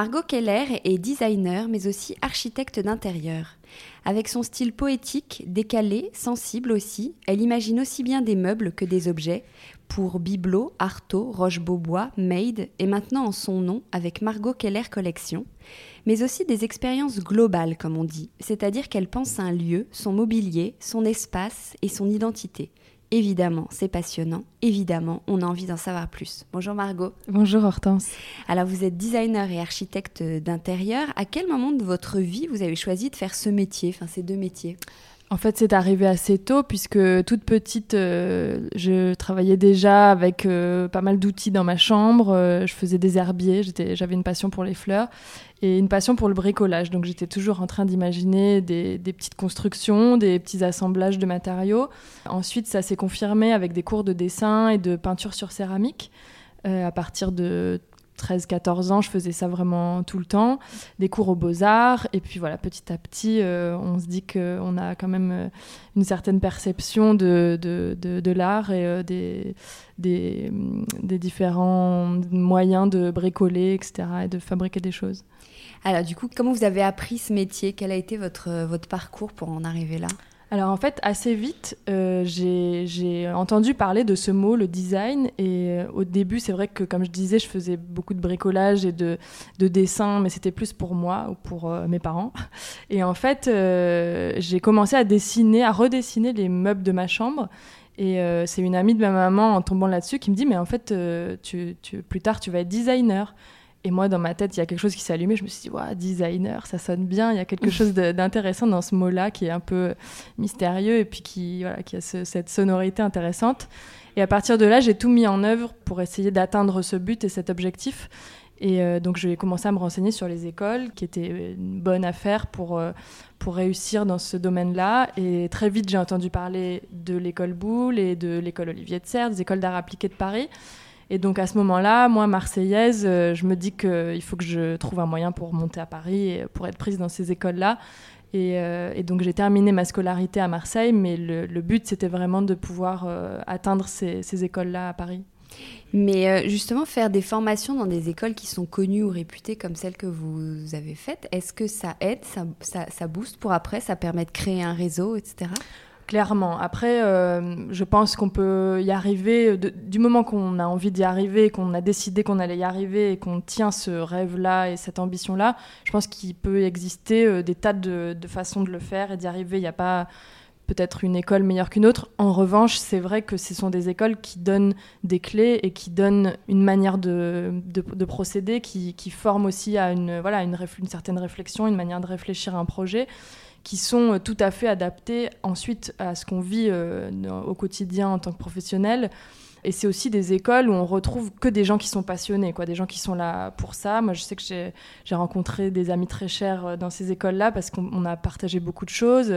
Margot Keller est designer mais aussi architecte d'intérieur. Avec son style poétique, décalé, sensible aussi, elle imagine aussi bien des meubles que des objets pour Biblo, Artaud, Roche-Beaubois, Made et maintenant en son nom avec Margot Keller Collection, mais aussi des expériences globales comme on dit, c'est-à-dire qu'elle pense à un lieu, son mobilier, son espace et son identité. Évidemment, c'est passionnant. Évidemment, on a envie d'en savoir plus. Bonjour Margot. Bonjour Hortense. Alors vous êtes designer et architecte d'intérieur. À quel moment de votre vie vous avez choisi de faire ce métier, enfin ces deux métiers? En fait, c'est arrivé assez tôt puisque toute petite, euh, je travaillais déjà avec euh, pas mal d'outils dans ma chambre. Euh, je faisais des herbiers, j'avais une passion pour les fleurs et une passion pour le bricolage. Donc j'étais toujours en train d'imaginer des, des, petites constructions, des petits assemblages de matériaux. Ensuite, ça s'est confirmé avec des cours de dessin et de peinture sur céramique. à partir de 13-14 ans, je faisais ça vraiment tout le temps, des cours aux beaux-arts, et puis voilà, petit à petit, euh, on se dit qu'on a quand même euh, une certaine perception de, de, de, l'art et euh, des, des, des, différents moyens de bricoler, etc., et de fabriquer des choses. Alors du coup, comment vous avez appris ce métier? Quel a été votre, votre parcours pour en arriver là? Alors en fait, assez vite, euh, j'ai entendu parler de ce mot, le design. Et euh, au début, c'est vrai que, comme je disais, je faisais beaucoup de bricolage et de, de dessin, mais c'était plus pour moi ou pour euh, mes parents. Et en fait, j'ai commencé à dessiner, à redessiner les meubles de ma chambre. Et c'est une amie de ma maman, en tombant là-dessus, qui me dit, mais en fait, tu, tu, plus tard, tu vas être designer. Et moi, dans ma tête, il y a quelque chose qui s'est allumé. Je me suis dit, ouais, designer, ça sonne bien. Il y a quelque chose d'intéressant dans ce mot-là qui est un peu mystérieux et puis qui, voilà, qui a cette sonorité intéressante. Et à partir de là, j'ai tout mis en œuvre pour essayer d'atteindre ce but et cet objectif. Et euh, donc, j'ai commencé à me renseigner sur les écoles, qui étaient une bonne affaire pour, euh, pour réussir dans ce domaine-là. Et très vite, j'ai entendu parler de l'école Boulle et de l'école Olivier de Serres, des écoles d'art appliqué de Paris. Et donc à ce moment-là, moi, marseillaise, euh, je me dis qu'il faut que je trouve un moyen pour monter à Paris et pour être prise dans ces écoles-là. Et, euh, donc j'ai terminé ma scolarité à Marseille, mais le, but, c'était vraiment de pouvoir euh, atteindre ces, écoles-là à Paris. Mais justement, faire des formations dans des écoles qui sont connues ou réputées comme celles que vous avez faites, est-ce que ça aide, ça, ça, ça booste pour après, ça permet de créer un réseau, etc. Clairement. Après, euh, je pense qu'on peut y arriver du moment qu'on a envie d'y arriver, qu'on a décidé qu'on allait y arriver et qu'on tient ce rêve-là et cette ambition-là. Je pense qu'il peut exister euh, des tas de, façons de le faire et d'y arriver. Il n'y a pas peut-être une école meilleure qu'une autre. En revanche, c'est vrai que ce sont des écoles qui donnent des clés et qui donnent une manière de, procéder, qui, forment aussi à une, voilà, une, une certaine réflexion, une manière de réfléchir à un projet qui sont tout à fait adaptés ensuite à ce qu'on vit au quotidien en tant que professionnel. Et c'est aussi des écoles où on retrouve que des gens qui sont passionnés, quoi, des gens qui sont là pour ça. Moi, je sais que j'ai rencontré des amis très chers euh, dans ces écoles-là parce qu'on a partagé beaucoup de choses.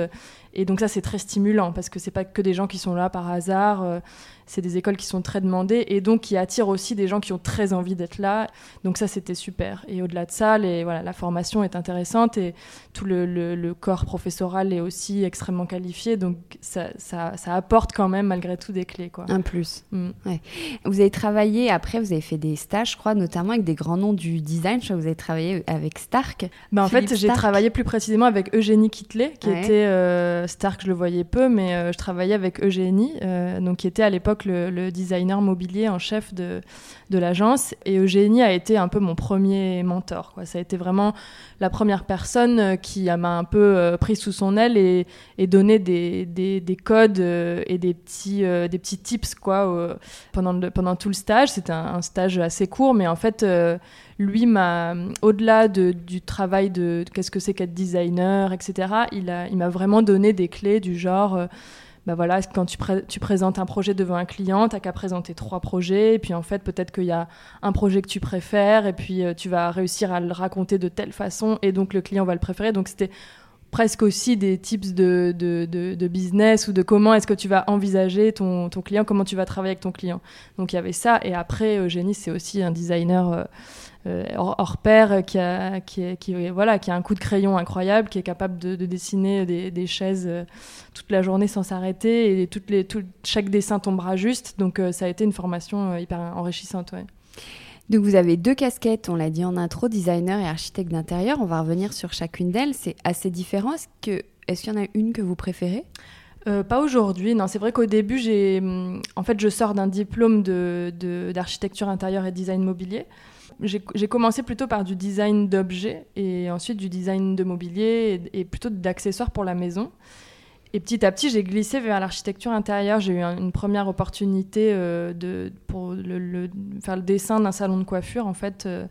Et donc ça, c'est très stimulant parce que c'est pas que des gens qui sont là par hasard. Euh, c'est des écoles qui sont très demandées et donc qui attirent aussi des gens qui ont très envie d'être là. Donc ça, c'était super. Et au-delà de ça, les, voilà, la formation est intéressante et tout le, le, corps professoral est aussi extrêmement qualifié. Donc ça, ça, ça, apporte quand même malgré tout des clés. Quoi. Un plus. Mm. Ouais. Vous avez travaillé, après, vous avez fait des stages, je crois, notamment avec des grands noms du design. Je crois que vous avez travaillé avec Stark. Ben, en fait, j'ai travaillé plus précisément avec Eugénie Kitley, qui était euh, Stark, je le voyais peu, mais euh, je travaillais avec Eugénie, euh, donc qui était à l'époque le, designer mobilier en chef de, de l'agence. Et Eugénie a été un peu mon premier mentor. Quoi. Ça a été vraiment la première personne euh, qui m'a un peu euh, pris sous son aile et, donné des, des, des, codes euh, et des petits, des petits tips quoi, pendant, pendant tout le stage. C'était un, stage assez court, mais en fait, lui m'a, au-delà de, du travail de, qu'est-ce que c'est qu'être designer, etc., il m'a il vraiment donné des clés du genre bah voilà, quand tu, tu, présentes un projet devant un client, tu n'as qu'à présenter trois projets, et puis en fait, peut-être qu'il y a un projet que tu préfères, et puis euh, tu vas réussir à le raconter de telle façon, et donc le client va le préférer. Donc c'était presque aussi des tips de, business ou de comment est-ce que tu vas envisager ton, client, comment tu vas travailler avec ton client. Donc il y avait ça, et après, Eugénie, c'est aussi un designer. Euh, euh, hors, pair qui a, voilà, qui a un coup de crayon incroyable, qui est capable de, dessiner des, des, chaises euh, toute la journée sans s'arrêter et chaque dessin tombera juste. Donc ça a été une formation hyper enrichissante. Donc vous avez deux casquettes, on l'a dit en intro, designer et architecte d'intérieur. On va revenir sur chacune d'elles. C'est assez différent. Est-ce qu'il y en a une que vous préférez? Pas aujourd'hui, non. C'est vrai qu'au début, j'ai, en fait, je sors d'un diplôme d'architecture intérieure et design mobilier j'ai commencé plutôt par du design d'objets et ensuite du design de mobilier et, plutôt d'accessoires pour la maison. Et petit à petit, j'ai glissé vers l'architecture intérieure. J'ai eu une première opportunité euh, de, pour faire le dessin d'un salon de coiffure, en fait. Euh,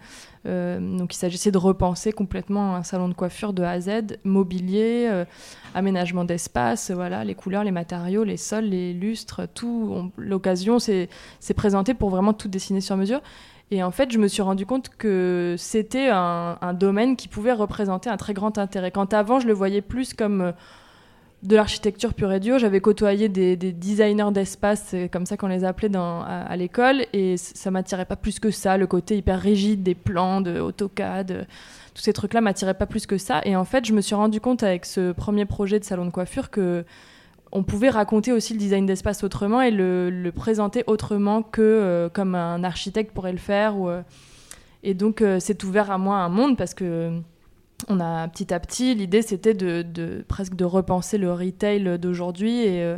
euh, donc, il s'agissait de repenser complètement un salon de coiffure de A à Z, mobilier, aménagement d'espace, voilà, les couleurs, les matériaux, les sols, les lustres, tout. L'occasion s'est présentée pour vraiment tout dessiner sur mesure. Et en fait, je me suis rendu compte que c'était un, domaine qui pouvait représenter un très grand intérêt. Quand avant, je le voyais plus comme de l'architecture pure et dure. J'avais côtoyé des, designers d'espace, comme ça qu'on les appelait à, l'école, et ça m'attirait pas plus que ça. Le côté hyper rigide des plans de AutoCAD, tous ces trucs-là m'attiraient pas plus que ça. Et en fait, je me suis rendu compte avec ce premier projet de salon de coiffure que on pouvait raconter aussi le design d'espace autrement et le, présenter autrement que euh, comme un architecte pourrait le faire. Euh, et donc, euh, c'est ouvert à moi un monde parce que on a petit à petit, l'idée c'était de, presque de repenser le retail d'aujourd'hui et,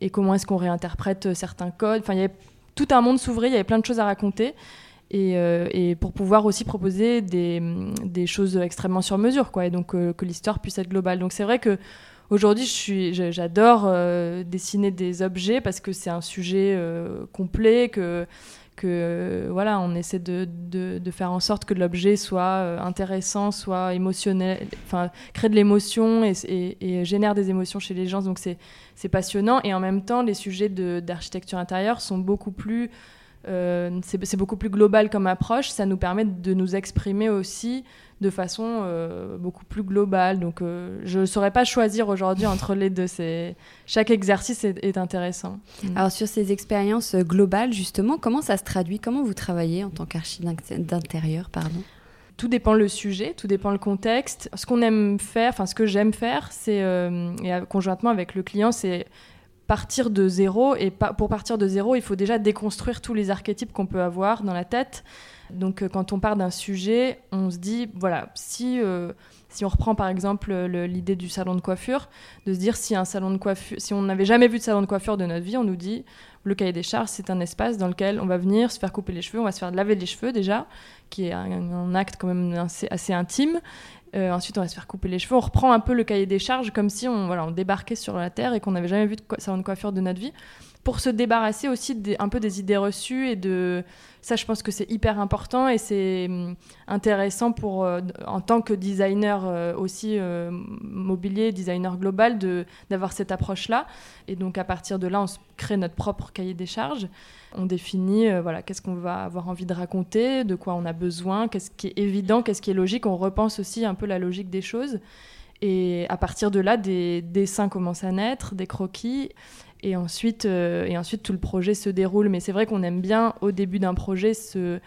et, comment est-ce qu'on réinterprète certains codes. Enfin, il y avait tout un monde s'ouvrir, il y avait plein de choses à raconter. Et, et, pour pouvoir aussi proposer des, choses extrêmement sur mesure, quoi, et donc que l'histoire puisse être globale. Donc c'est vrai que Aujourd'hui, j'adore euh, dessiner des objets parce que c'est un sujet euh, complet, que, que euh, voilà, on essaie de, de, faire en sorte que l'objet soit intéressant, soit émotionnel, enfin, crée de l'émotion et, et, génère des émotions chez les gens. Donc c'est passionnant. Et en même temps, les sujets d'architecture intérieure sont beaucoup plus c'est beaucoup plus global comme approche. Ça nous permet de nous exprimer aussi de façon euh, beaucoup plus globale. Donc, euh, je ne saurais pas choisir aujourd'hui entre les deux. Chaque exercice est, intéressant. Mm. Alors, sur ces expériences globales, justement, comment ça se traduit? Comment vous travaillez en tant qu'architecte d'intérieur pardon? Tout dépend le sujet, tout dépend le contexte. Ce qu'on aime faire, enfin ce que j'aime faire, c'est euh, et conjointement avec le client, c'est partir de zéro. Et pour partir de zéro, il faut déjà déconstruire tous les archétypes qu'on peut avoir dans la tête. Donc euh, quand on part d'un sujet, on se dit, voilà, si, euh, si on reprend par exemple l'idée du salon de coiffure, de se dire si un salon de coiffure, si on n'avait jamais vu de salon de coiffure de notre vie, on nous dit, le cahier des charges, c'est un espace dans lequel on va venir se faire couper les cheveux, on va se faire laver les cheveux déjà, qui est un, acte quand même assez, assez intime. Ensuite, on va se faire couper les cheveux. On reprend un peu le cahier des charges comme si on, voilà, on débarquait sur la Terre et qu'on n'avait jamais vu de salon de coiffure de notre vie pour se débarrasser aussi un peu des idées reçues et de ça je pense que c'est hyper important et c'est hum, intéressant pour euh, en tant que designer euh, aussi euh, mobilier designer global de d'avoir cette approche là et donc à partir de là on crée notre propre cahier des charges. On définit voilà qu'est-ce qu'on va avoir envie de raconter de quoi on a besoin qu'est-ce qui est évident qu'est-ce qui est logique. On repense aussi un peu la logique des choses et à partir de là, des dessins commencent à naître, des croquis. Et ensuite, euh, et ensuite, tout le projet se déroule. Mais c'est vrai qu'on aime bien, au début d'un projet, se,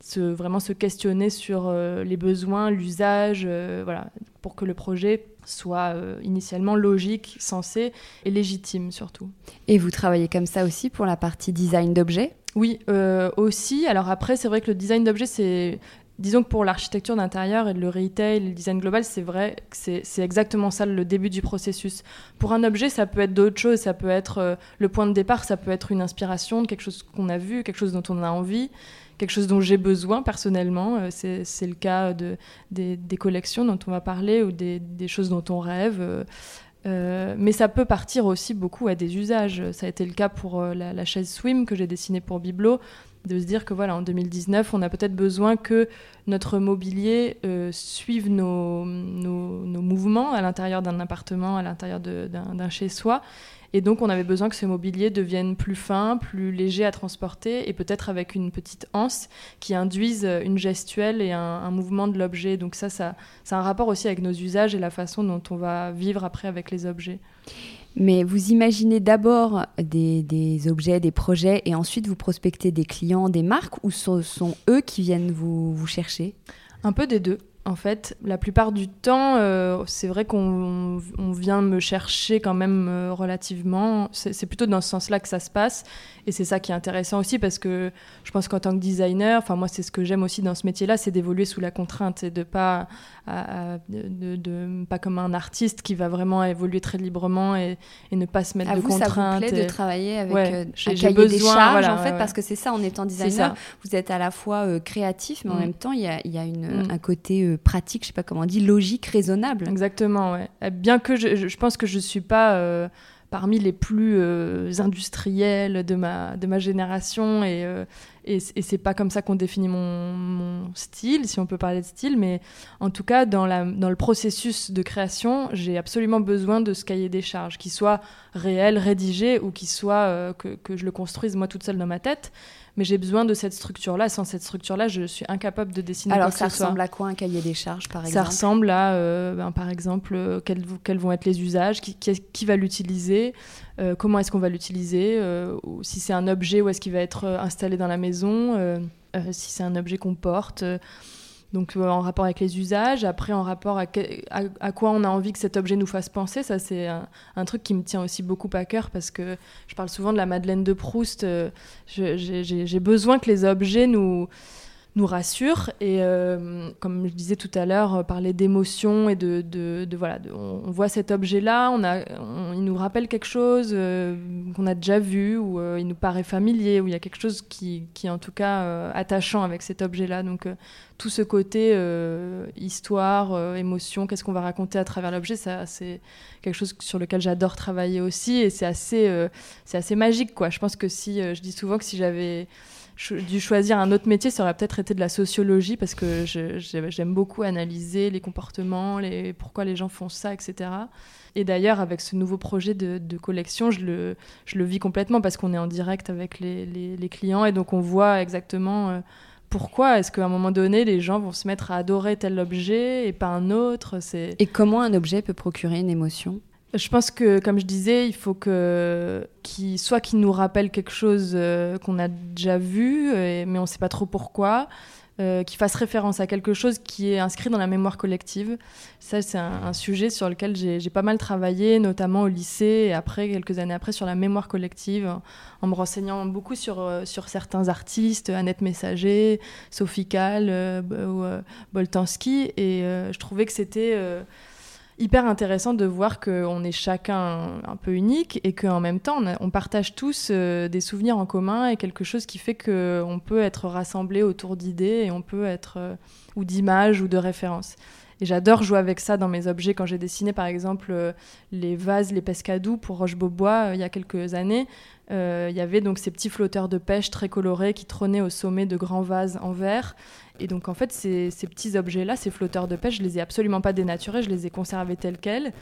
se, vraiment se questionner sur euh, les besoins, l'usage, euh, voilà, pour que le projet soit initialement logique, sensé et légitime surtout. Et vous travaillez comme ça aussi pour la partie design d'objets? Oui, aussi. Alors après, c'est vrai que le design d'objets, c'est disons que pour l'architecture d'intérieur et le retail, le design global, c'est vrai que c'est exactement ça le début du processus. Pour un objet, ça peut être d'autres choses, ça peut être euh, le point de départ, ça peut être une inspiration de quelque chose qu'on a vu, quelque chose dont on a envie, quelque chose dont j'ai besoin personnellement. Euh, c'est le cas de, des, collections dont on va parler ou des, choses dont on rêve. Euh, mais ça peut partir aussi beaucoup à des usages. Ça a été le cas pour la, chaise Swim que j'ai dessinée pour Biblo de se dire que voilà, en 2019, on a peut-être besoin que notre mobilier euh, suive nos, nos, mouvements à l'intérieur d'un appartement, à l'intérieur d'un chez-soi. Et donc, on avait besoin que ce mobilier devienne plus fin, plus léger à transporter, et peut-être avec une petite anse qui induise une gestuelle et un, un mouvement de l'objet. Donc ça, ça, c'est un rapport aussi avec nos usages et la façon dont on va vivre après avec les objets. Mais vous imaginez d'abord des, objets, des projets, et ensuite vous prospectez des clients, des marques, ou ce sont eux qui viennent vous, vous chercher? Un peu des deux. En fait, la plupart du temps, euh, c'est vrai qu'on vient me chercher quand même euh, relativement. C'est plutôt dans ce sens-là que ça se passe. Et c'est ça qui est intéressant aussi parce que je pense qu'en tant que designer, enfin moi c'est ce que j'aime aussi dans ce métier-là, c'est d'évoluer sous la contrainte et de pas de, pas comme un artiste qui va vraiment évoluer très librement et, ne pas se mettre à de vous, contraintes. Ça vous plaît de travailler avec euh, un cahier besoin, des charges en fait parce que c'est ça en étant designer, vous êtes à la fois euh, créatif mais en mm. même temps il y a, y a une, mm. un côté euh, pratique, je sais pas comment on dit, logique, raisonnable. Exactement, ouais. Bien que je, pense que je suis pas parmi les plus euh, industriels de ma, de ma génération et, euh, et, c'est pas comme ça qu'on définit mon, mon, style, si on peut parler de style, mais en tout cas, dans, la, dans le processus de création, j'ai absolument besoin de ce cahier des charges, qu'il soit réel, rédigé ou qu'il soit euh, que, que, je le construise moi toute seule dans ma tête mais j'ai besoin de cette structure-là. Sans cette structure-là, je suis incapable de dessiner. Alors, ça ressemble à quoi un cahier des charges, par exemple? Ça ressemble à, euh, ben, par exemple, euh, quels, quels, vont être les usages, qui, qui, va l'utiliser, euh, comment est-ce qu'on va l'utiliser, si c'est un objet, où est-ce qu'il va être installé dans la maison, si c'est un objet qu'on porte. Donc euh, en rapport avec les usages, après en rapport à, à, quoi on a envie que cet objet nous fasse penser, ça c'est un, truc qui me tient aussi beaucoup à cœur parce que je parle souvent de la Madeleine de Proust. Euh, j'ai besoin que les objets nous nous rassure. Et euh, comme je disais tout à l'heure, euh, parler d'émotion et de, de, voilà, on, voit cet objet-là, on a, il nous rappelle quelque chose euh, qu'on a déjà vu ou il nous paraît familier ou il y a quelque chose qui, qui est en tout cas attachant avec cet objet-là. Donc tout ce côté histoire, émotion, qu'est-ce qu'on va raconter à travers l'objet, c'est quelque chose sur lequel j'adore travailler aussi et c'est assez, c'est assez magique quoi. Je pense que si, je dis souvent que si j'avais dû choisir un autre métier, ça aurait peut-être été de la sociologie parce que j'aime beaucoup analyser les comportements, les, pourquoi les gens font ça, etc. Et d'ailleurs, avec ce nouveau projet de, collection, je le, vis complètement parce qu'on est en direct avec les, les, clients et donc on voit exactement euh, pourquoi est-ce qu'à un moment donné, les gens vont se mettre à adorer tel objet et pas un autre? Et comment un objet peut procurer une émotion? Je pense que, comme je disais, il faut que soit qu'il nous rappelle quelque chose euh, qu'on a déjà vu, mais on ne sait pas trop pourquoi, euh, qu'il fasse référence à quelque chose qui est inscrit dans la mémoire collective. Ça, c'est un, sujet sur lequel j'ai pas mal travaillé, notamment au lycée et après, quelques années après, sur la mémoire collective, en me renseignant beaucoup sur, euh, sur certains artistes, Annette Messager, Sophie Kahl, Boltanski, et je trouvais que c'était hyper intéressant de voir qu'on est chacun un peu unique et qu'en même temps, on, partage tous euh, des souvenirs en commun et quelque chose qui fait qu'on peut être rassemblés autour d'idées et on peut être, euh, ou d'images ou de références. Et j'adore jouer avec ça dans mes objets. Quand j'ai dessiné, par exemple, les vases, les pescadous pour Roche-Beaubois il y a quelques années, il y avait donc ces petits flotteurs de pêche très colorés qui trônaient au sommet de grands vases en verre. Et donc, en fait, ces, ces petits objets-là, ces flotteurs de pêche, je les ai absolument pas dénaturés, je les ai conservés tels quels.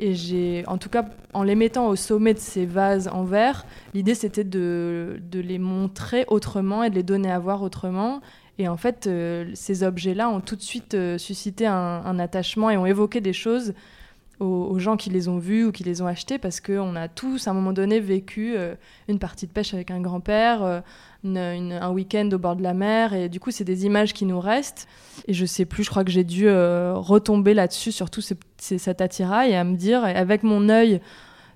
Et j'ai, en tout cas, en les mettant au sommet de ces vases en verre, l'idée c'était de, de, les montrer autrement et de les donner à voir autrement. Et en fait, euh, ces objets-là ont tout de suite euh, suscité un, attachement et ont évoqué des choses aux, gens qui les ont vus ou qui les ont achetés parce qu'on a tous, à un moment donné, vécu euh, une partie de pêche avec un grand-père, un week-end au bord de la mer. Et du coup, c'est des images qui nous restent. Et je sais plus, je crois que j'ai dû retomber là-dessus, surtout cet attirail, et à me dire, avec mon œil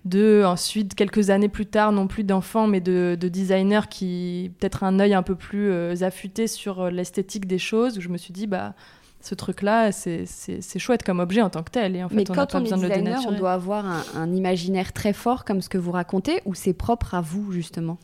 de ensuite quelques années plus tard non plus d'enfants mais de, de, designers qui peut-être un œil un peu plus affûté sur l'esthétique des choses où je me suis dit bah ce truc-là, c'est chouette comme objet en tant que tel. Et en fait, Mais quand on est designer, on doit avoir un, imaginaire très fort comme ce que vous racontez, ou c'est propre à vous, justement?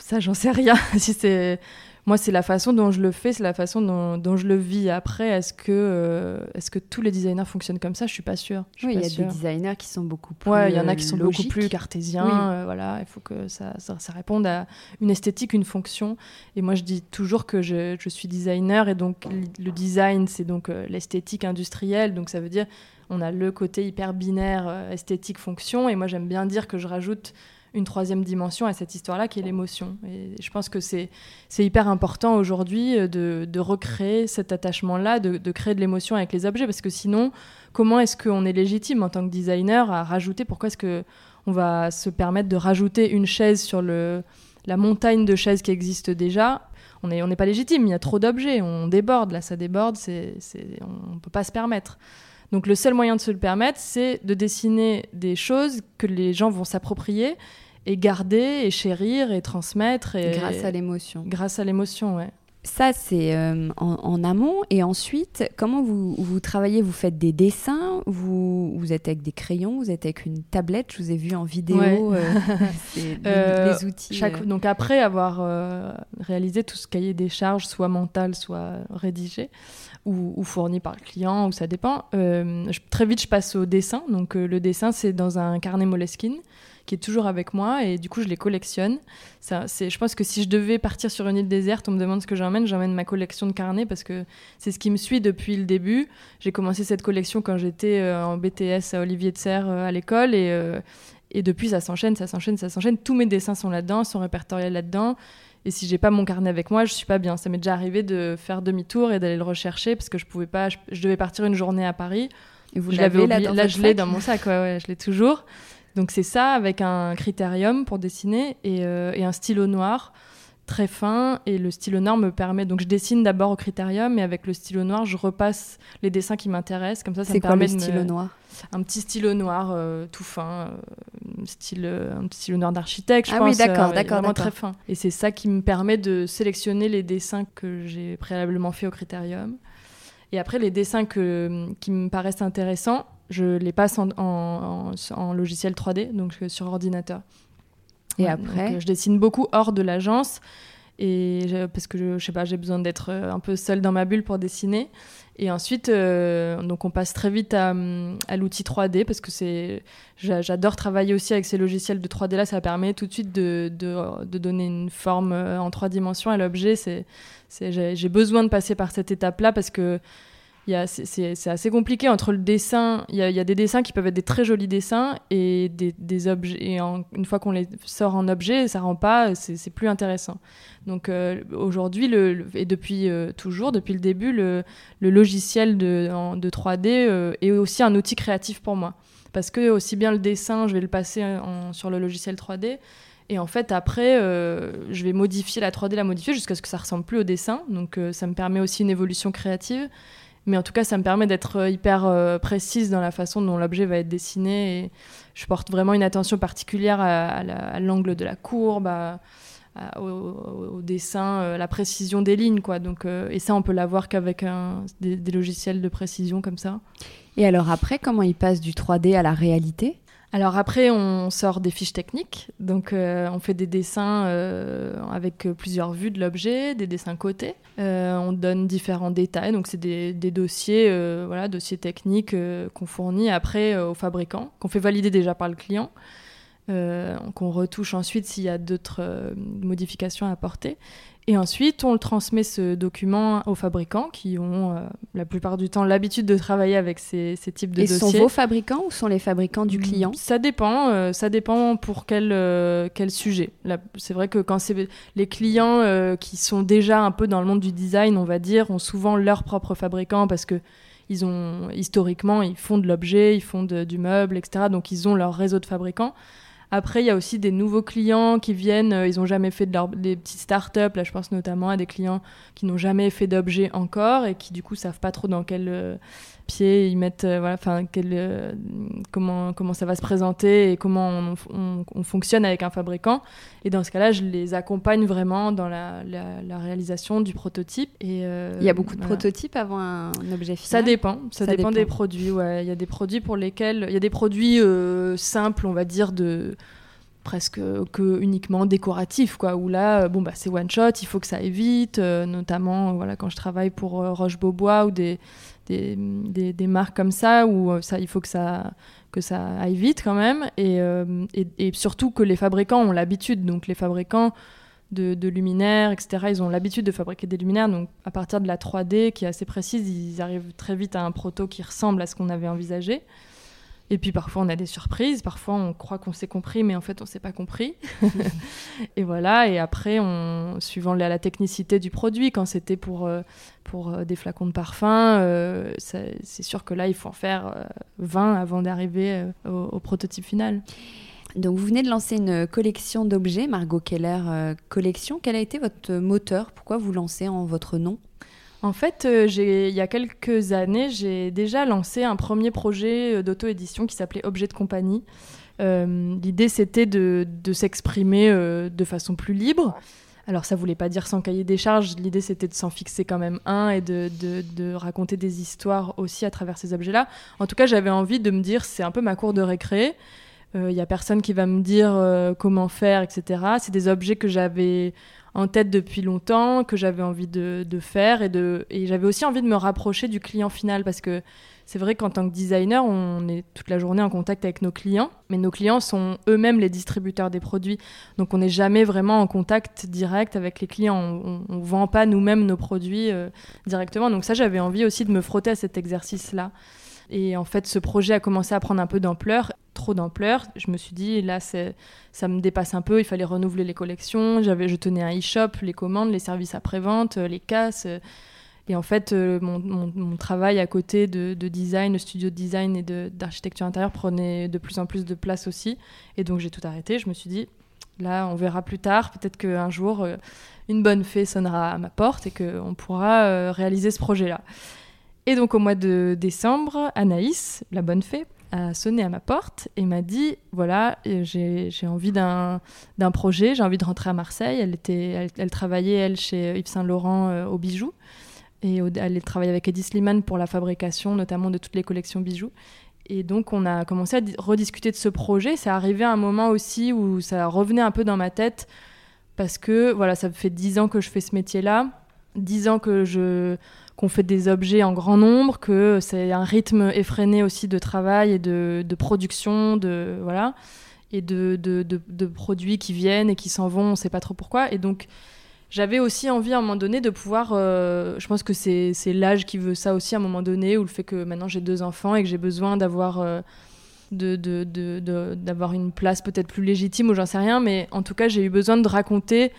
Ça, j'en sais rien. si c'est moi, c'est la façon dont je le fais, c'est la façon dont, je le vis. Après, est-ce que, euh, est-ce que tous les designers fonctionnent comme ça? Je suis pas sûre. oui, il y a des designers qui sont beaucoup plus. Ouais, il y en a qui sont beaucoup plus cartésiens. Euh, voilà, il faut que ça, ça, réponde à une esthétique, une fonction. Et moi, je dis toujours que je, je suis designer et donc le design, c'est donc euh, l'esthétique industrielle. Donc ça veut dire on a le côté hyper binaire esthétique fonction. Et moi, j'aime bien dire que je rajoute une troisième dimension à cette histoire-là qui est l'émotion. Et je pense que c'est hyper important aujourd'hui euh, de, de, recréer cet attachement-là, de, de, créer de l'émotion avec les objets, parce que sinon, comment est-ce qu'on est légitime en tant que designer à rajouter Pourquoi est-ce qu'on va se permettre de rajouter une chaise sur le, la montagne de chaises qui existe déjà? On n'est on pas légitime, il y a trop d'objets, on déborde, là ça déborde, c'est on ne peut pas se permettre. Donc le seul moyen de se le permettre, c'est de dessiner des choses que les gens vont s'approprier et garder et chérir et transmettre. Et, grâce à l'émotion. Grâce à l'émotion, ouais. Ça, c'est euh, en, amont. Et ensuite, comment vous, vous, travaillez? Vous faites des dessins? Vous, vous êtes avec des crayons? Vous êtes avec une tablette? Je vous ai vu en vidéo. Euh, les, euh, outils. Donc, après avoir réalisé tout ce cahier des charges, soit mental, soit rédigé, ou, ou, fourni par le client, ou ça dépend, très vite, je passe au dessin. Donc, le dessin, c'est dans un carnet Moleskine qui est toujours avec moi et du coup je les collectionne. Ça, c'est, je pense que si je devais partir sur une île déserte, on me demande ce que j'emmène, j'emmène ma collection de carnets parce que c'est ce qui me suit depuis le début. J'ai commencé cette collection quand j'étais euh, en BTS à Olivier de Serre euh, à l'école et, euh, et depuis ça s'enchaîne, ça s'enchaîne, ça s'enchaîne. Tous mes dessins sont là-dedans, sont répertoriés là-dedans. Et si j'ai pas mon carnet avec moi, je suis pas bien. Ça m'est déjà arrivé de faire demi-tour et d'aller le rechercher parce que je pouvais pas. Je, devais partir une journée à Paris. Et vous l'avez là, là je l'ai dans mon sac. Ouais, ouais, je l'ai toujours. Donc c'est ça avec un critérium pour dessiner euh, et, un stylo noir très fin. Et le stylo noir me permet donc je dessine d'abord au critérium et avec le stylo noir je repasse les dessins qui m'intéressent. Comme ça ça me permet le stylo noir? Un petit stylo noir euh, tout fin euh, style un petit stylo noir d'architecte je ah pense oui d'accord d'accord vraiment très fin. Et c'est ça qui me permet de sélectionner les dessins que j'ai préalablement fait au critérium. Et après les dessins que, qui me paraissent intéressants je les passe en, logiciel 3D, donc euh, sur ordinateur. Et après euh, Je dessine beaucoup hors de l'agence, et parce que je, sais pas, j'ai besoin d'être euh, un peu seule dans ma bulle pour dessiner. Et ensuite, donc on passe très vite à, à l'outil 3D parce que c'est, j'adore travailler aussi avec ces logiciels de 3D là. Ça permet tout de suite de, de, de donner une forme en trois dimensions à l'objet. C'est, j'ai besoin de passer par cette étape là parce que c'est assez compliqué entre le dessin. Il y, a, des dessins qui peuvent être des très jolis dessins et des, objets. Et une fois qu'on les sort en objet, ça rend pas, c'est plus intéressant. Donc euh, aujourd'hui, le, et depuis euh, toujours, depuis le début, le, logiciel de, de 3D euh, est aussi un outil créatif pour moi. Parce que aussi bien le dessin, je vais le passer sur le logiciel 3D. Et en fait, après, je vais modifier la 3D, la modifier jusqu'à ce que ça ressemble plus au dessin. Donc, ça me permet aussi une évolution créative. Mais en tout cas, ça me permet d'être euh, hyper euh, précise dans la façon dont l'objet va être dessiné. Et je porte vraiment une attention particulière à, l'angle de la courbe, au, dessin, euh, la précision des lignes. Quoi. Donc, et ça, on peut l'avoir qu'avec des, logiciels de précision comme ça. Et alors après, comment il passe du 3D à la réalité? Alors après, on sort des fiches techniques. Donc euh, on fait des dessins euh, avec plusieurs vues de l'objet, des dessins cotés. Euh, on donne différents détails. Donc c'est des, dossiers, voilà, dossiers techniques qu'on fournit après aux fabricants, qu'on fait valider déjà par le client. Qu'on retouche ensuite s'il y a d'autres modifications à apporter. Et ensuite, on le transmet ce document aux fabricants qui ont euh, la plupart du temps l'habitude de travailler avec ces, types de dossiers. Et sont vos fabricants ou sont les fabricants du client? Ça dépend. Euh, ça dépend pour quel, euh, quel sujet. C'est vrai que quand c'est les clients qui sont déjà un peu dans le monde du design, on va dire, ont souvent leurs propres fabricants parce que ils ont historiquement ils font de l'objet, ils font du meuble, etc. Donc ils ont leur réseau de fabricants. Après, il y a aussi des nouveaux clients qui viennent, euh, ils n'ont jamais fait des petites startups. Là, je pense notamment à des clients qui n'ont jamais fait d'objet encore et qui, du coup, savent pas trop dans quel euh, pied ils mettent, euh, voilà, enfin, comment, comment ça va se présenter et comment on, fonctionne avec un fabricant. Et dans ce cas-là, je les accompagne vraiment dans la, la, réalisation du prototype. Et, il y a beaucoup de prototypes avant un, objet final Ça dépend, ça, dépend, des produits. Ouais. Il y a des produits pour lesquels, il y a des produits simples, on va dire, de presque que uniquement décoratif quoi où là euh, bon bah c'est one shot il faut que ça aille vite euh, notamment voilà quand je travaille pour euh, Roche Beaubois ou des des, des marques comme ça où ça il faut que ça que ça aille vite quand même et, et, et surtout que les fabricants ont l'habitude donc les fabricants de, de, luminaires, etc. Ils ont l'habitude de fabriquer des luminaires, donc à partir de la 3D qui est assez précise, ils arrivent très vite à un proto qui ressemble à ce qu'on avait envisagé. Et puis parfois on a des surprises, parfois on croit qu'on s'est compris, mais en fait on s'est pas compris. et voilà, et après, on, suivant la, technicité du produit, quand c'était pour, euh, pour euh, des flacons de parfum, euh, c'est sûr que là il faut en faire 20 avant d'arriver au, au, prototype final. Donc vous venez de lancer une collection d'objets, Margot Keller Collection. Quel a été votre moteur? Pourquoi vous lancez en votre nom? En fait, euh, il y a quelques années, j'ai déjà lancé un premier projet euh, d'auto-édition qui s'appelait Objet de compagnie. Euh, l'idée, c'était de, s'exprimer de façon plus libre. Alors, ça voulait pas dire sans cahier des charges. L'idée, c'était de s'en fixer quand même un et de, raconter des histoires aussi à travers ces objets-là. En tout cas, j'avais envie de me dire, c'est un peu ma cour de récré. Il y a personne qui va me dire comment faire, etc. C'est des objets que j'avais en tête depuis longtemps, que j'avais envie de, faire et, et j'avais aussi envie de me rapprocher du client final parce que c'est vrai qu'en tant que designer, on est toute la journée en contact avec nos clients, mais nos clients sont eux-mêmes les distributeurs des produits. Donc on n'est jamais vraiment en contact direct avec les clients. On ne vend pas nous-mêmes nos produits euh, directement. Donc ça, j'avais envie aussi de me frotter à cet exercice-là. Et en fait, ce projet a commencé à prendre un peu d'ampleur, trop d'ampleur. Je me suis dit, là, ça me dépasse un peu, il fallait renouveler les collections. J'avais, je tenais un e-shop, les commandes, les services après-vente, les casses. Et en fait, euh, mon, travail à côté de, design, de studio de design et d'architecture intérieure prenait de plus en plus de place aussi. Et donc, j'ai tout arrêté. Je me suis dit, là, on verra plus tard. Peut-être qu'un jour, euh, une bonne fée sonnera à ma porte et qu'on pourra euh, réaliser ce projet-là. Et donc au mois de décembre, Anaïs, la bonne fée, sonné à ma porte et m'a dit voilà, j'ai envie d'un projet, j'ai envie de rentrer à Marseille. Elle, était, elle, travaillait, elle, chez Yves Saint-Laurent euh, aux bijoux. Et elle travaillait avec Eddie Sliman pour la fabrication, notamment de toutes les collections bijoux. Et donc, on a commencé à rediscuter de ce projet. C'est arrivé un moment aussi où ça revenait un peu dans ma tête parce que, voilà, ça fait dix ans que je fais ce métier-là, dix ans que je qu'on fait des objets en grand nombre, que c'est un rythme effréné aussi de travail et de, production, de voilà, et de, produits qui viennent et qui s'en vont, on ne sait pas trop pourquoi. Et donc j'avais aussi envie à un moment donné de pouvoir, euh, je pense que c'est l'âge qui veut ça aussi à un moment donné, ou le fait que maintenant j'ai deux enfants et que j'ai besoin d'avoir euh, d'avoir une place peut-être plus légitime ou j'en sais rien, mais en tout cas j'ai eu besoin de raconter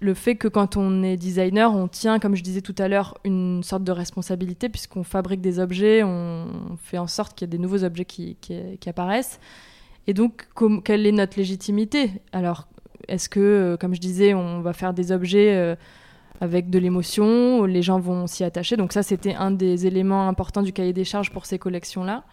le fait que quand on est designer, on tient, comme je disais tout à l'heure, une sorte de responsabilité puisqu'on fabrique des objets, on fait en sorte qu'il y ait des nouveaux objets qui, apparaissent. Et donc, quelle est notre légitimité? Alors, est-ce que, euh, comme je disais, on va faire des objets euh, avec de l'émotion, les gens vont s'y attacher? Donc ça, c'était un des éléments importants du cahier des charges pour ces collections-là.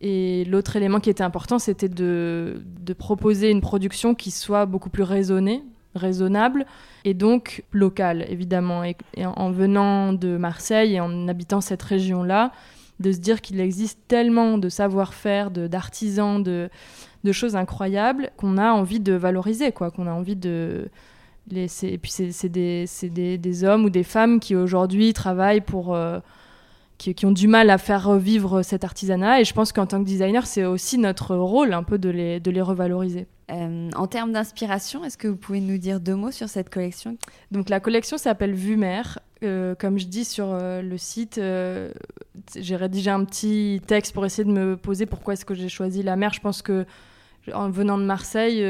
Et l'autre élément qui était important, c'était de, de proposer une production qui soit beaucoup plus raisonnée, raisonnable et donc local évidemment. Et, en venant de Marseille et en habitant cette région-là, de se dire qu'il existe tellement de savoir-faire, d'artisans, de, de, choses incroyables qu'on a envie de valoriser, quoi, qu'on a envie de... Les, et puis c'est des, des, des, hommes ou des femmes qui aujourd'hui travaillent pour... Euh, qui, qui, ont du mal à faire revivre cet artisanat. Et je pense qu'en tant que designer, c'est aussi notre rôle un peu de les, de les revaloriser. Euh, en termes d'inspiration, est-ce que vous pouvez nous dire deux mots sur cette collection? Donc la collection s'appelle Vue Mer. Euh, comme je dis sur euh, le site, j'ai rédigé un petit texte pour essayer de me poser pourquoi est-ce que j'ai choisi la mer. Je pense que en venant de Marseille,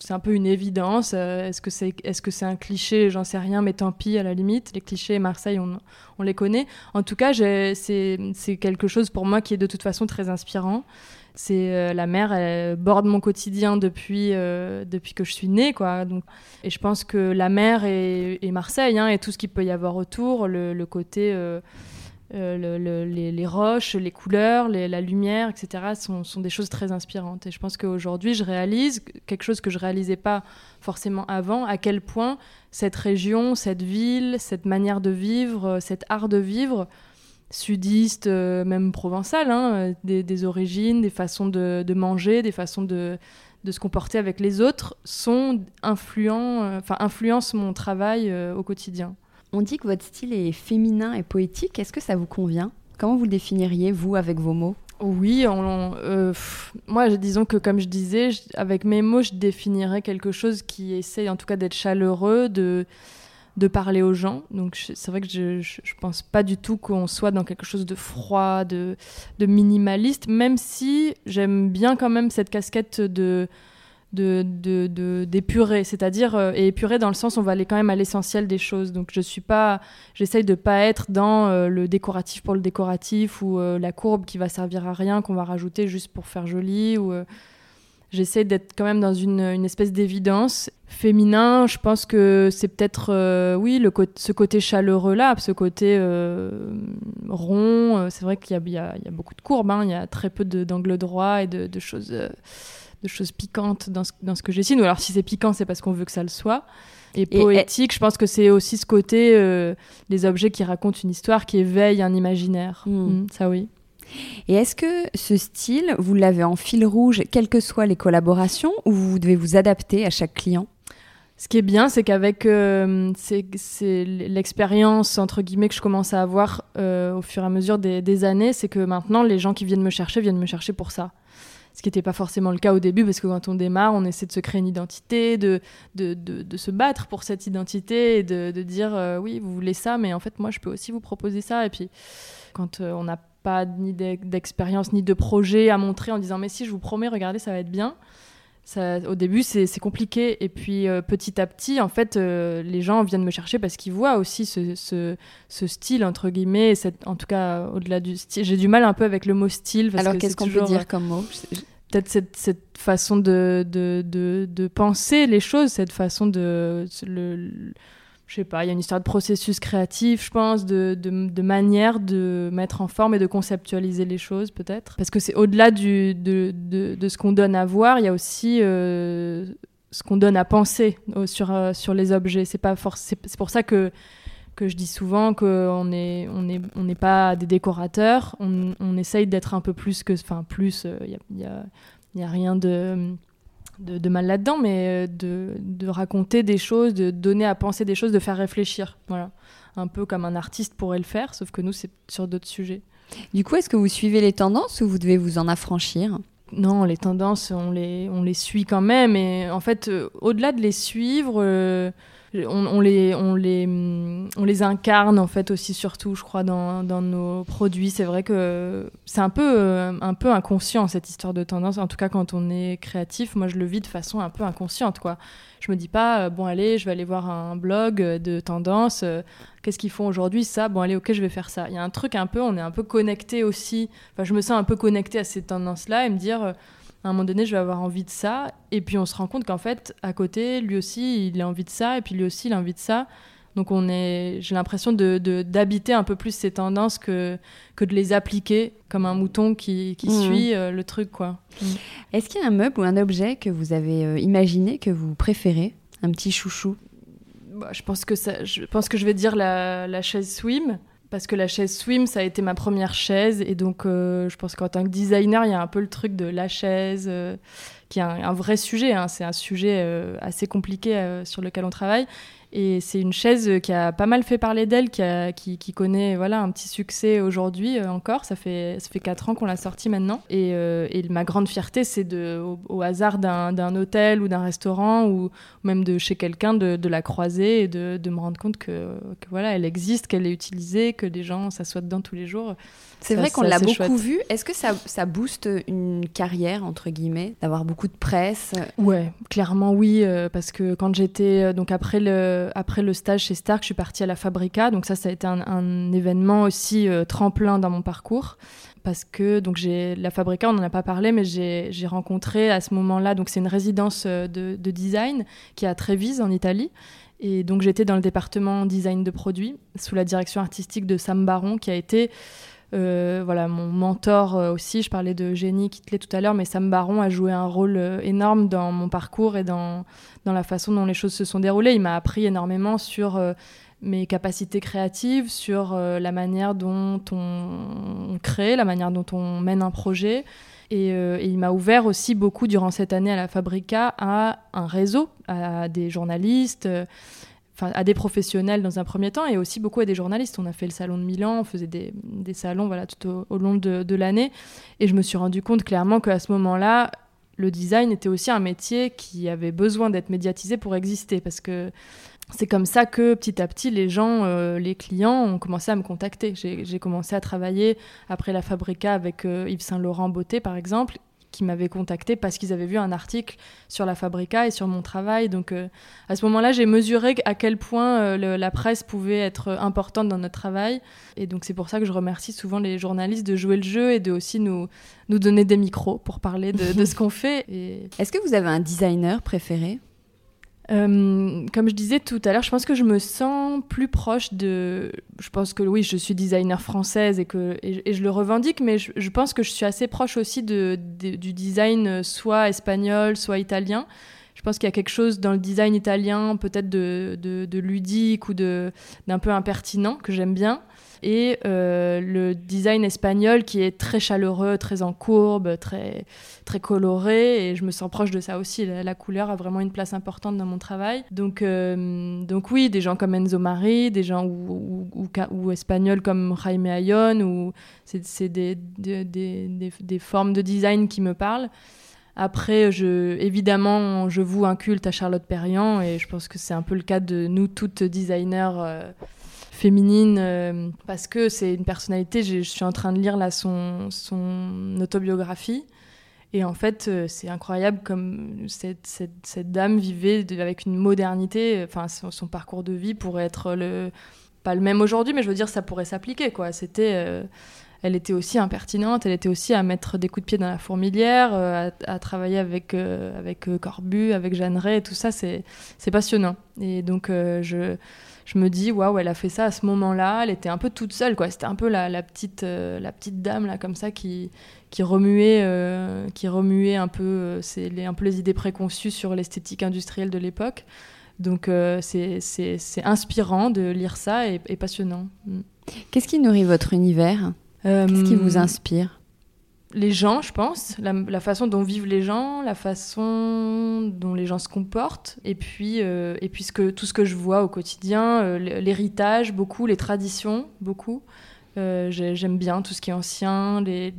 c'est un peu une évidence. est-ce que c'est est -ce c'est un cliché J'en sais rien, mais tant pis à la limite. Les clichés, Marseille, on, les connaît. En tout cas, c'est quelque chose pour moi qui est de toute façon très inspirant. C'est euh, la mer, elle borde mon quotidien depuis euh, depuis que je suis née, quoi. Et je pense que la mer et, Marseille, hein, et tout ce qu'il peut y avoir autour, le, côté euh, les, roches, les couleurs, la lumière, etc., sont, des choses très inspirantes. Et je pense qu'aujourd'hui, je réalise quelque chose que je réalisais pas forcément avant, à quel point cette région, cette ville, cette manière de vivre, cet art de vivre sudistes, euh, même provençales, hein, des, origines, des façons de, manger, des façons de, se comporter avec les autres, sont influents, euh, influencent mon travail au quotidien. On dit que votre style est féminin et poétique. Est-ce que ça vous convient? Comment vous le définiriez, vous, avec vos mots? Oui, moi, disons que comme je disais, avec mes mots, je définirais quelque chose qui essaye en tout cas d'être chaleureux, de, parler aux gens. Donc c'est vrai que je, je, pense pas du tout qu'on soit dans quelque chose de froid, de minimaliste, même si j'aime bien quand même cette casquette de de d'épurer c'est-à-dire euh, et épurer dans le sens on va aller quand même à l'essentiel des choses donc je suis pas j'essaye de pas être dans euh, le décoratif pour le décoratif ou euh, la courbe qui va servir à rien qu'on va rajouter juste pour faire joli ou J'essaie d'être quand même dans une, une espèce d'évidence. Féminin, je pense que c'est peut-être, oui, le ce côté chaleureux-là, ce côté rond. C'est vrai qu'il y, y, y a, beaucoup de courbes, hein, il y a très peu d'angles droits et de choses, de choses piquantes dans ce, dans ce que j'essaie. Ou alors, si c'est piquant, c'est parce qu'on veut que ça le soit. Et poétique, je pense que c'est aussi ce côté, les objets qui racontent une histoire, qui éveillent un imaginaire. Hmm. Hmm, ça, oui. Et est-ce que ce style, vous l'avez en fil rouge, quelles que soient les collaborations, ou vous devez vous adapter à chaque client? Ce qui est bien, c'est qu'avec euh, c'est l'expérience entre guillemets que je commence à avoir euh, au fur et à mesure des, années, c'est que maintenant les gens qui viennent me chercher viennent me chercher pour ça. Ce qui n'était pas forcément le cas au début, parce que quand on démarre, on essaie de se créer une identité, de, de, de, se battre pour cette identité et de, dire euh, oui, vous voulez ça, mais en fait, moi, je peux aussi vous proposer ça. Et puis, quand on n'a pas ni d'expérience ni de projet à montrer en disant mais si je vous promets regardez ça va être bien ça, au début c'est compliqué. Et puis euh, petit à petit en fait euh, les gens viennent me chercher parce qu'ils voient aussi ce, ce, style entre guillemets cette, en tout cas au-delà du style j'ai du mal un peu avec le mot style alors qu'est-ce qu'on peut dire comme mot? Peut-être cette, cette, façon de, de, de, de, penser les choses cette façon de le, je sais pas, il y a une histoire de processus créatif, je pense, de, de, manière de mettre en forme et de conceptualiser les choses, peut-être. Parce que c'est au-delà de, de, ce qu'on donne à voir, il y a aussi euh, ce qu'on donne à penser euh, sur, euh, sur les objets. C'est pour ça que que je dis souvent qu'on n'est on est, on n'est pas des décorateurs, on, essaye d'être un peu plus que... Enfin, plus, il n'y a, y y a, rien de de, mal là-dedans, mais euh, de, raconter des choses, de donner à penser des choses, de faire réfléchir. Voilà. Un peu comme un artiste pourrait le faire, sauf que nous, c'est sur d'autres sujets. Du coup, est-ce que vous suivez les tendances ou vous devez vous en affranchir? Non, les tendances, on les, on les suit quand même. Et en fait, euh, au-delà de les suivre, euh, on, les, on, les, on les incarne en fait aussi surtout, je crois, dans, dans nos produits. C'est vrai que c'est un peu, euh, un peu inconscient cette histoire de tendance. En tout cas, quand on est créatif, moi je le vis de façon un peu inconsciente. Quoi. Je me dis pas, euh, bon allez, je vais aller voir un blog de tendance. Euh, qu'est-ce qu'ils font aujourd'hui Ça, bon allez, ok, je vais faire ça. Il y a un truc un peu, on est un peu connecté aussi. Enfin, je me sens un peu connecté à ces tendances-là et me dire à un moment donné, je vais avoir envie de ça. Et puis on se rend compte qu'en fait, à côté, lui aussi, il a envie de ça. Et puis lui aussi, il a envie de ça. Donc on est, j'ai l'impression de, d'habiter un peu plus ces tendances que, que de les appliquer comme un mouton qui, qui mmh. suit euh, le truc. quoi. Mmh. Est-ce qu'il y a un meuble ou un objet que vous avez euh, imaginé, que vous préférez? Un petit chouchou? Bah, je, pense que ça, je pense que je vais dire la, la chaise swim parce que la chaise Swim, ça a été ma première chaise. Et donc, je pense qu'en tant que designer, il y a un peu le truc de la chaise, qui est un, vrai sujet. Hein. C'est un sujet assez compliqué sur lequel on travaille. Et c'est une chaise qui a pas mal fait parler d'elle, qui, connaît voilà, un petit succès aujourd'hui euh, encore. Ça fait, ça fait 4 ans qu'on l'a sortie maintenant. Et, euh, ma grande fierté, c'est de, au, hasard d'un hôtel ou d'un restaurant ou même de chez quelqu'un de, la croiser et de, de me rendre compte que, que voilà, elle existe, qu'elle est utilisée, que des gens s'assoient dedans tous les jours. C'est vrai qu'on l'a beaucoup vu. Est-ce que ça, ça, booste une carrière, entre guillemets, d'avoir beaucoup de presse? Ouais, clairement oui, euh, parce que quand j'étais, donc après le, après le stage chez Stark, je suis partie à la Fabrica. Donc ça, ça a été un, événement aussi euh, tremplin dans mon parcours. Parce que donc j'ai la Fabrica, on n'en a pas parlé, mais j'ai rencontré à ce moment-là, donc c'est une résidence euh, de, design qui est à Trévise en Italie. Et donc j'étais dans le département design de produits sous la direction artistique de Sam Baron, qui a été euh, voilà, mon mentor aussi, je parlais de Génie Kittley tout à l'heure, mais Sam Baron a joué un rôle énorme dans mon parcours et dans, dans la façon dont les choses se sont déroulées. Il m'a appris énormément sur euh, mes capacités créatives, sur euh, la manière dont on, crée, la manière dont on mène un projet. Euh, et, il m'a ouvert aussi beaucoup durant cette année à la Fabrica à un réseau, à des journalistes, à des professionnels dans un premier temps et aussi beaucoup à des journalistes. On a fait le salon de Milan, on faisait des, salons voilà, tout au, long de, de l'année. Et je me suis rendu compte clairement qu'à ce moment-là, le design était aussi un métier qui avait besoin d'être médiatisé pour exister parce que c'est comme ça que petit à petit les gens, euh, les clients ont commencé à me contacter. J'ai commencé à travailler après la Fabrica avec euh, Yves Saint Laurent Beauté par exemple qui m'avaient contacté parce qu'ils avaient vu un article sur la Fabrica et sur mon travail. Donc euh, à ce moment-là, j'ai mesuré à quel point euh, la presse pouvait être importante dans notre travail. Et donc c'est pour ça que je remercie souvent les journalistes de jouer le jeu et de aussi nous, nous donner des micros pour parler de, de ce qu'on fait. Est-ce que vous avez un designer préféré? Euh, comme je disais tout à l'heure, je pense que je me sens plus proche de. Je pense que oui, je suis designer française et que et, je le revendique, mais je, pense que je suis assez proche aussi de, du design soit espagnol, soit italien. Je pense qu'il y a quelque chose dans le design italien, peut-être de, de, ludique ou d'un peu impertinent que j'aime bien et euh, le design espagnol qui est très chaleureux, très en courbe, très, très coloré. Et je me sens proche de ça aussi. La, couleur a vraiment une place importante dans mon travail. Donc, euh, donc oui, des gens comme Enzo Mari, des gens ou, espagnols comme Jaime Ayon, ou c'est des, des, des, des, formes de design qui me parlent. Après, je, évidemment, je voue un culte à Charlotte Perriand et je pense que c'est un peu le cas de nous toutes designers. Euh, féminine euh, parce que c'est une personnalité. Je, suis en train de lire là son, son autobiographie. Et en fait, euh, c'est incroyable comme cette, cette, dame vivait avec une modernité. Enfin, son, parcours de vie pourrait être le, pas le même aujourd'hui, mais je veux dire, ça pourrait s'appliquer. quoi. C'était. Euh, elle était aussi impertinente, elle était aussi à mettre des coups de pied dans la fourmilière, à, travailler avec, avec Corbu, avec Jeanneret, tout ça, c'est passionnant. Et donc, je, je me dis waouh elle a fait ça à ce moment-là elle était un peu toute seule quoi. C'était un peu la, petite euh, la petite dame là comme ça qui qui remuait euh, qui remuait un peu euh, c'est les, un peu les idées préconçues sur l'esthétique industrielle de l'époque. Donc c'est inspirant de lire ça et, et passionnant. Mm. qu'est-ce qui nourrit votre univers? Qu'est-ce qui vous inspire? Les gens, je pense, la, façon dont vivent les gens, la façon dont les gens se comportent, et puis, euh, et puis tout ce que je vois au quotidien, euh, l'héritage, beaucoup, les traditions, beaucoup. Euh, j'aime bien tout ce qui est ancien, les,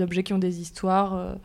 objets qui ont des histoires.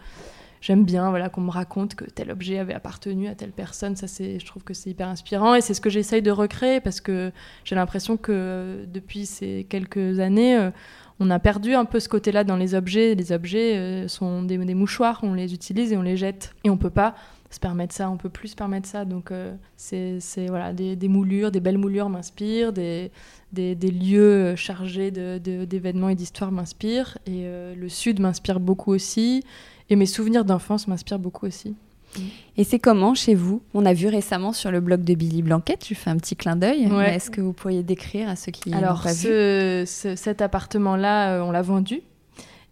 J'aime bien voilà, qu'on me raconte que tel objet avait appartenu à telle personne. Ça, je trouve que c'est hyper inspirant et c'est ce que j'essaye de recréer parce que j'ai l'impression que depuis ces quelques années, on a perdu un peu ce côté-là dans les objets. Les objets euh, sont des, mouchoirs, on les utilise et on les jette. Et on peut pas se permettre ça, on peut plus se permettre ça. Donc euh, c'est voilà, des, moulures, des belles moulures m'inspirent, des, des, lieux chargés d'événements et d'histoires m'inspirent. Et euh, le Sud m'inspire beaucoup aussi. Et mes souvenirs d'enfance m'inspirent beaucoup aussi. Et c'est comment chez vous On a vu récemment sur le blog de Billy Blanquette, je fais un petit clin d'œil. Est-ce que vous pourriez décrire à ceux qui Alors, pas ce, cet appartement-là, euh, on l'a vendu.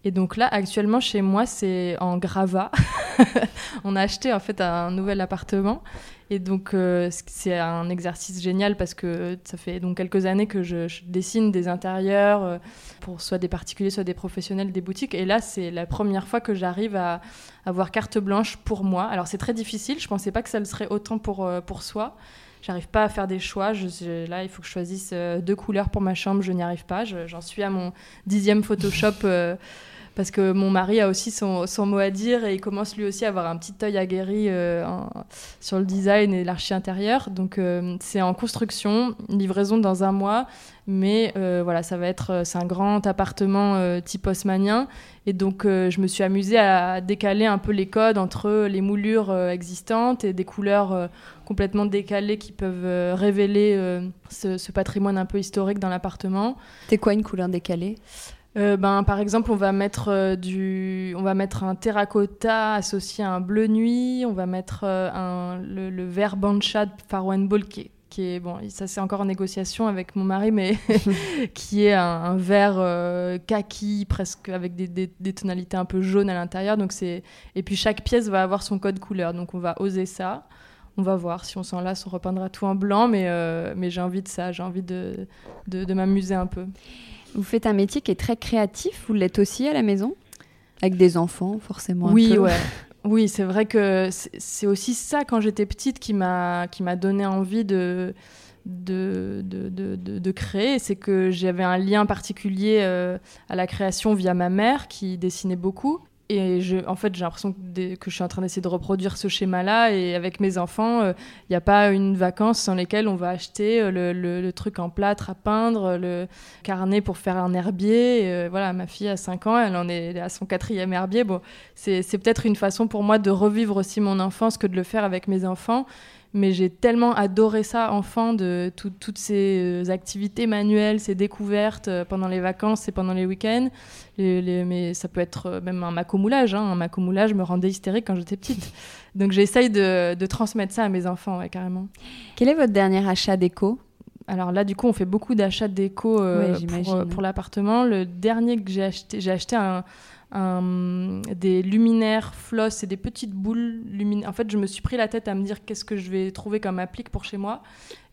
Et donc là, actuellement, chez moi, c'est en gravat. on a acheté en fait un nouvel appartement. Et donc, euh, c'est un exercice génial parce que ça fait donc quelques années que je, dessine des intérieurs euh, pour soit des particuliers, soit des professionnels, des boutiques. Et là, c'est la première fois que j'arrive à avoir carte blanche pour moi. Alors, c'est très difficile. Je pensais pas que ça le serait autant pour, euh, pour soi. J'arrive pas à faire des choix. Je, là, il faut que je choisisse deux couleurs pour ma chambre. Je n'y arrive pas. J'en suis à mon dixième Photoshop parce que mon mari a aussi son, mot à dire et il commence lui aussi à avoir un petit œil aguerri euh, sur le design et l'archi intérieur. Donc euh, c'est en construction, livraison dans un mois, mais euh, voilà, ça va être, c'est un grand appartement type haussmanien et donc je me suis amusée à décaler un peu les codes entre les moulures existantes et des couleurs complètement décalées qui peuvent révéler ce, ce, patrimoine un peu historique dans l'appartement. C'est quoi une couleur décalée? Euh, ben, par exemple, on va mettre euh, du, on va mettre un terracotta associé à un bleu nuit. On va mettre euh, un, le, vert bancha de Faro Ball qui est, bon, ça c'est encore en négociation avec mon mari, mais qui est un, vert kaki presque avec des, des, des, tonalités un peu jaunes à l'intérieur. Donc c'est et puis chaque pièce va avoir son code couleur. Donc on va oser ça. On va voir si on s'en lasse, on repeindra tout en blanc, mais mais j'ai envie de ça, j'ai envie de, de, de m'amuser un peu. Vous faites un métier qui est très créatif, vous l'êtes aussi à la maison? Avec des enfants, forcément. Oui, ouais. Oui, c'est vrai que c'est aussi ça, quand j'étais petite, qui m'a donné envie de, de, de, de, de créer. C'est que j'avais un lien particulier euh, à la création via ma mère, qui dessinait beaucoup. Et en fait, j'ai l'impression que, je suis en train d'essayer de reproduire ce schéma-là. Et avec mes enfants, il euh, n'y a pas une vacance sans lesquelles on va acheter euh, le, truc en plâtre à peindre, le carnet pour faire un herbier. Euh, voilà, ma fille a 5 ans, elle en est à son quatrième herbier. Bon, c'est peut-être une façon pour moi de revivre aussi mon enfance que de le faire avec mes enfants mais j'ai tellement adoré ça enfant de toutes ces euh, activités manuelles, ces découvertes euh, pendant les vacances et pendant les week-ends. mais ça peut être euh, même un macomoulage. Hein. Un macomoulage me rendait hystérique quand j'étais petite. Donc j'essaye de, de, transmettre ça à mes enfants, carrément. Quel est votre dernier achat déco? Alors là, du coup, on fait beaucoup d'achats déco pour, pour l'appartement. Le dernier que j'ai acheté, j'ai acheté un, des luminaires floss et des petites boules lumineuses. En fait, je me suis pris la tête à me dire qu'est-ce que je vais trouver comme applique pour chez moi.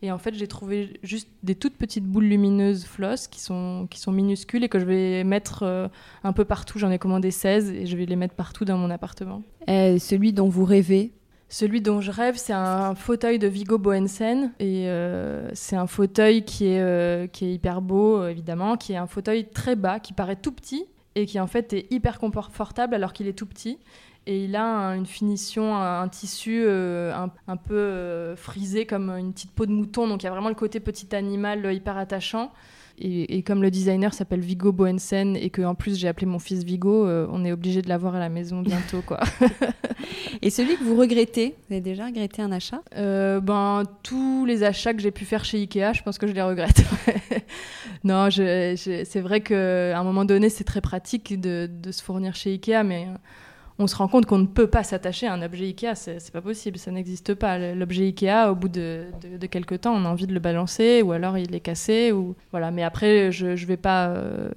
Et en fait, j'ai trouvé juste des toutes petites boules lumineuses floss qui sont, qui sont minuscules et que je vais mettre euh, un peu partout. J'en ai commandé 16 et je vais les mettre partout dans mon appartement. celui dont vous rêvez? Celui dont je rêve, c'est un fauteuil de Vigo Bohensen. Et euh, c'est un fauteuil qui est, euh, qui est hyper beau, évidemment, qui est un fauteuil très bas, qui paraît tout petit, et qui en fait est hyper confortable alors qu'il est tout petit. Et il a une finition, un, tissu euh, un, peu euh, frisé comme une petite peau de mouton. Donc il y a vraiment le côté petit animal euh, hyper attachant. Et, comme le designer s'appelle Vigo Bohensen et que en plus j'ai appelé mon fils Vigo, on est obligé de l'avoir à la maison bientôt quoi. et celui que vous regrettez, vous avez déjà regretté un achat? Ben tous les achats que j'ai pu faire chez Ikea, je pense que je les regrette. non, c'est vrai qu'à un moment donné, c'est très pratique de, se fournir chez Ikea, mais euh, on se rend compte qu'on ne peut pas s'attacher à un objet Ikea, c'est pas possible, ça n'existe pas. L'objet Ikea, au bout de, quelques temps, on a envie de le balancer, ou alors il est cassé, voilà. Mais après, je, ne vais pas euh,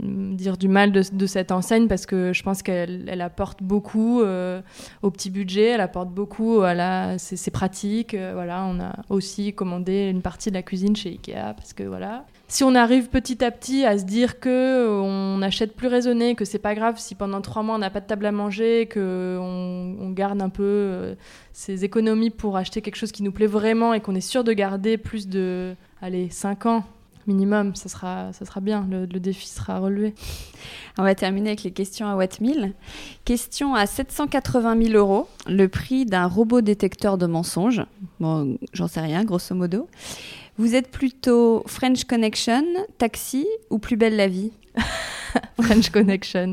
dire du mal de, cette enseigne parce que je pense qu'elle apporte beaucoup euh, au petit budget, elle apporte beaucoup à la, c'est pratique. voilà, on a aussi commandé une partie de la cuisine chez Ikea parce que voilà, si on arrive petit à petit à se dire que euh, on achète plus raisonné, que c'est pas grave si pendant trois mois on n'a pas de table à manger, que on, garde un peu euh, ses économies pour acheter quelque chose qui nous plaît vraiment et qu'on est sûr de garder plus de, allez, cinq ans minimum, ça sera, ça sera bien, le, défi sera relevé. On va terminer avec les questions à Watt Question à 780 000 euros, le prix d'un robot détecteur de mensonges. Bon, j'en sais rien, grosso modo. Vous êtes plutôt French Connection, Taxi ou Plus belle la vie French Connection.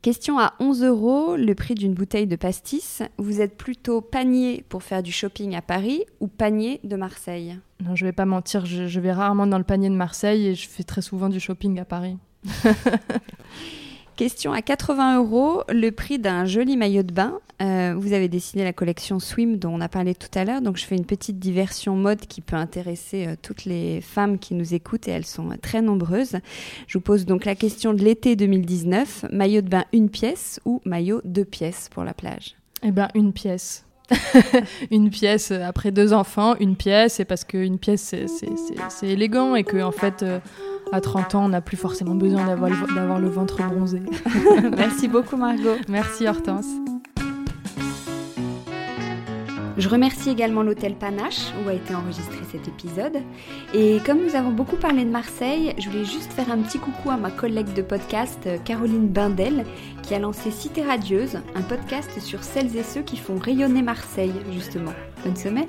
Question à 11 euros, le prix d'une bouteille de pastis. Vous êtes plutôt panier pour faire du shopping à Paris ou panier de Marseille Non, je vais pas mentir, je, je, vais rarement dans le panier de Marseille et je fais très souvent du shopping à Paris. Question à 80 euros, le prix d'un joli maillot de bain. Euh, vous avez dessiné la collection Swim dont on a parlé tout à l'heure, donc je fais une petite diversion mode qui peut intéresser euh, toutes les femmes qui nous écoutent et elles sont euh, très nombreuses. Je vous pose donc la question de l'été 2019, maillot de bain une pièce ou maillot deux pièces pour la plage? Eh bien une pièce. une pièce après deux enfants, une pièce, et parce qu'une pièce c'est élégant et que en fait à 30 ans, on n'a plus forcément besoin d'avoir le, ventre bronzé. Merci beaucoup Margot. Merci Hortense. Je remercie également l'hôtel Panache où a été enregistré cet épisode. Et comme nous avons beaucoup parlé de Marseille, je voulais juste faire un petit coucou à ma collègue de podcast Caroline Bindel qui a lancé Cité Radieuse, un podcast sur celles et ceux qui font rayonner Marseille justement. Bonne semaine.